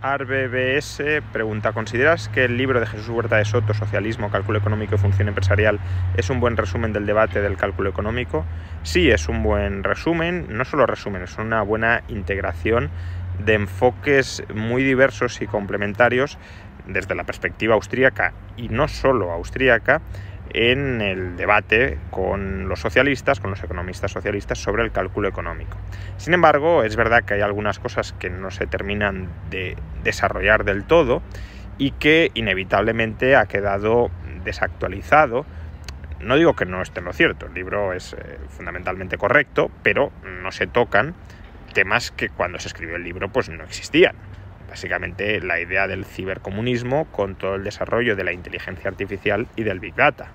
ARBBS pregunta, ¿consideras que el libro de Jesús Huerta de Soto, Socialismo, Cálculo Económico y Función Empresarial, es un buen resumen del debate del cálculo económico? Sí, es un buen resumen, no solo resumen, es una buena integración de enfoques muy diversos y complementarios desde la perspectiva austríaca y no solo austríaca en el debate con los socialistas, con los economistas socialistas sobre el cálculo económico. Sin embargo, es verdad que hay algunas cosas que no se terminan de desarrollar del todo y que inevitablemente ha quedado desactualizado. No digo que no esté en lo cierto, el libro es eh, fundamentalmente correcto, pero no se tocan temas que cuando se escribió el libro pues no existían básicamente la idea del cibercomunismo con todo el desarrollo de la inteligencia artificial y del big data.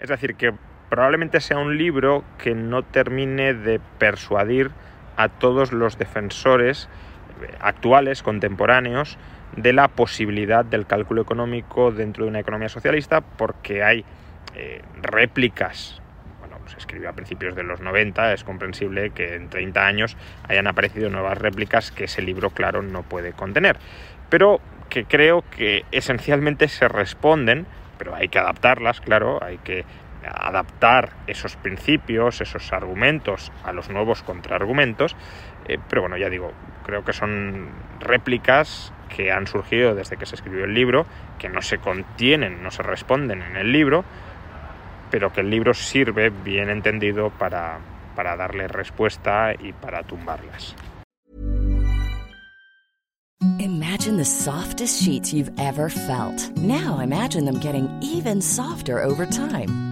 Es decir, que probablemente sea un libro que no termine de persuadir a todos los defensores actuales, contemporáneos, de la posibilidad del cálculo económico dentro de una economía socialista, porque hay eh, réplicas se escribió a principios de los 90, es comprensible que en 30 años hayan aparecido nuevas réplicas que ese libro, claro, no puede contener. Pero que creo que esencialmente se responden, pero hay que adaptarlas, claro, hay que adaptar esos principios, esos argumentos a los nuevos contraargumentos. Eh, pero bueno, ya digo, creo que son réplicas que han surgido desde que se escribió el libro, que no se contienen, no se responden en el libro, pero que el libro sirve, bien entendido, para, para darle respuesta y para tumbarlas. Imagine. Now imagine them getting even softer over time.